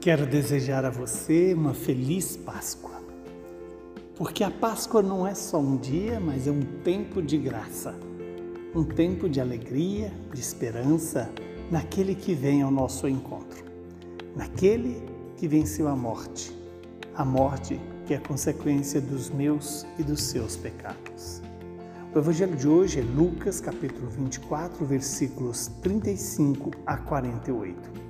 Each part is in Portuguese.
Quero desejar a você uma feliz Páscoa. Porque a Páscoa não é só um dia, mas é um tempo de graça. Um tempo de alegria, de esperança naquele que vem ao nosso encontro. Naquele que venceu a morte. A morte que é consequência dos meus e dos seus pecados. O evangelho de hoje é Lucas, capítulo 24, versículos 35 a 48.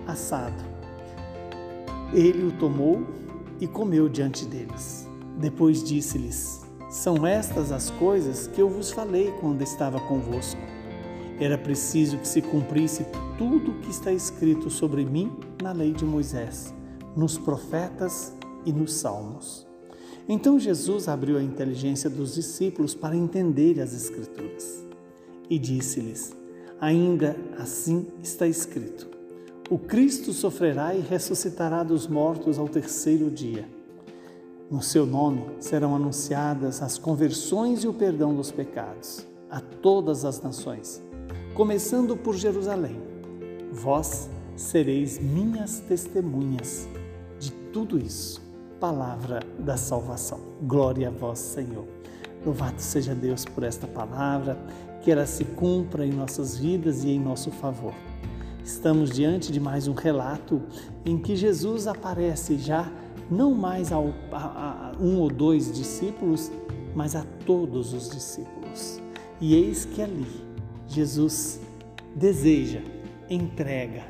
assado. Ele o tomou e comeu diante deles. Depois disse-lhes: São estas as coisas que eu vos falei quando estava convosco. Era preciso que se cumprisse tudo o que está escrito sobre mim na lei de Moisés, nos profetas e nos salmos. Então Jesus abriu a inteligência dos discípulos para entender as Escrituras e disse-lhes: Ainda assim está escrito o Cristo sofrerá e ressuscitará dos mortos ao terceiro dia. No seu nome serão anunciadas as conversões e o perdão dos pecados a todas as nações, começando por Jerusalém. Vós sereis minhas testemunhas de tudo isso. Palavra da salvação. Glória a vós, Senhor. Louvado seja Deus por esta palavra, que ela se cumpra em nossas vidas e em nosso favor. Estamos diante de mais um relato em que Jesus aparece já não mais ao, a, a um ou dois discípulos, mas a todos os discípulos. E eis que ali Jesus deseja, entrega,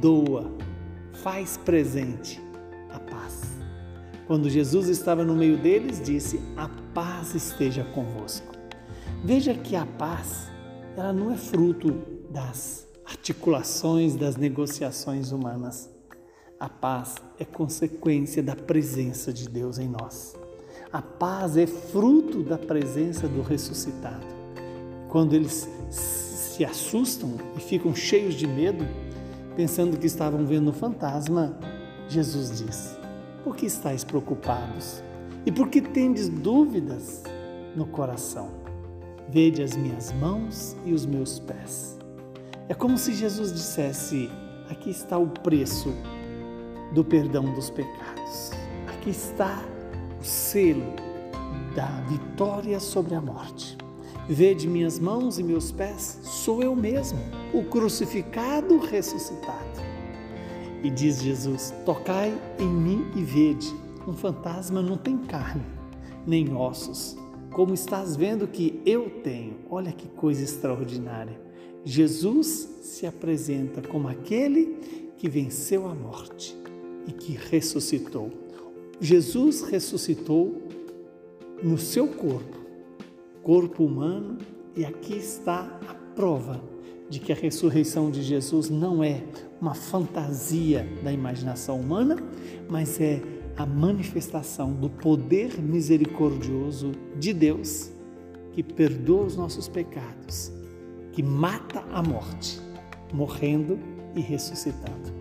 doa, faz presente a paz. Quando Jesus estava no meio deles, disse: A paz esteja convosco. Veja que a paz, ela não é fruto das articulações das negociações humanas. A paz é consequência da presença de Deus em nós. A paz é fruto da presença do ressuscitado. Quando eles se assustam e ficam cheios de medo, pensando que estavam vendo um fantasma, Jesus diz: Por que estáis preocupados? E por que tendes dúvidas no coração? Vede as minhas mãos e os meus pés é como se Jesus dissesse: aqui está o preço do perdão dos pecados. Aqui está o selo da vitória sobre a morte. Vede minhas mãos e meus pés, sou eu mesmo, o crucificado ressuscitado. E diz Jesus: Tocai em mim e vede. Um fantasma não tem carne, nem ossos, como estás vendo que eu tenho. Olha que coisa extraordinária. Jesus se apresenta como aquele que venceu a morte e que ressuscitou. Jesus ressuscitou no seu corpo, corpo humano, e aqui está a prova de que a ressurreição de Jesus não é uma fantasia da imaginação humana, mas é a manifestação do poder misericordioso de Deus que perdoa os nossos pecados que mata a morte, morrendo e ressuscitando.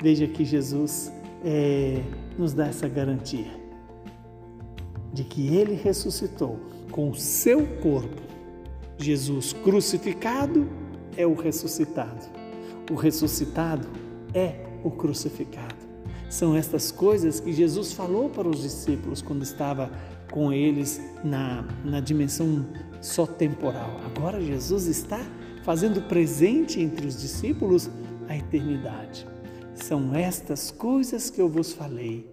Veja que Jesus é, nos dá essa garantia de que ele ressuscitou com o seu corpo. Jesus crucificado é o ressuscitado. O ressuscitado é o crucificado. São estas coisas que Jesus falou para os discípulos quando estava com eles na, na dimensão só temporal. Agora Jesus está fazendo presente entre os discípulos a eternidade. São estas coisas que eu vos falei,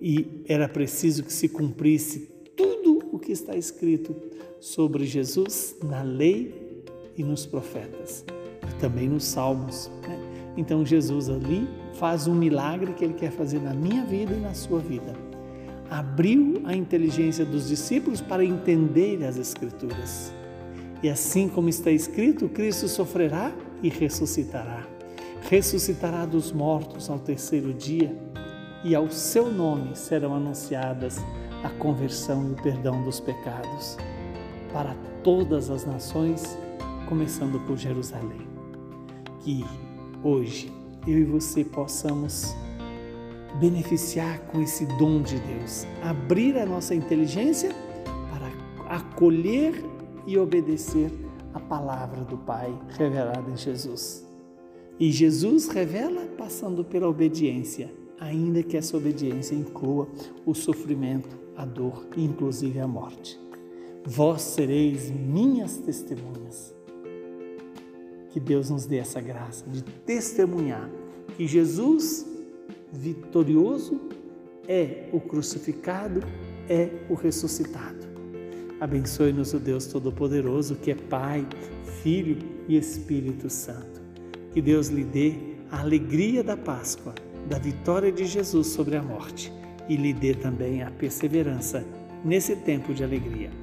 e era preciso que se cumprisse tudo o que está escrito sobre Jesus na lei e nos profetas, e também nos salmos. Né? Então Jesus ali faz um milagre que ele quer fazer na minha vida e na sua vida. Abriu a inteligência dos discípulos para entender as Escrituras. E assim como está escrito, Cristo sofrerá e ressuscitará. Ressuscitará dos mortos ao terceiro dia, e ao seu nome serão anunciadas a conversão e o perdão dos pecados para todas as nações, começando por Jerusalém. Que hoje eu e você possamos beneficiar com esse dom de Deus, abrir a nossa inteligência para acolher e obedecer a palavra do Pai revelada em Jesus. E Jesus revela passando pela obediência, ainda que essa obediência inclua o sofrimento, a dor e inclusive a morte. Vós sereis minhas testemunhas. Que Deus nos dê essa graça de testemunhar que Jesus vitorioso é o crucificado, é o ressuscitado. Abençoe-nos o Deus Todo-Poderoso, que é Pai, Filho e Espírito Santo. Que Deus lhe dê a alegria da Páscoa, da vitória de Jesus sobre a morte e lhe dê também a perseverança nesse tempo de alegria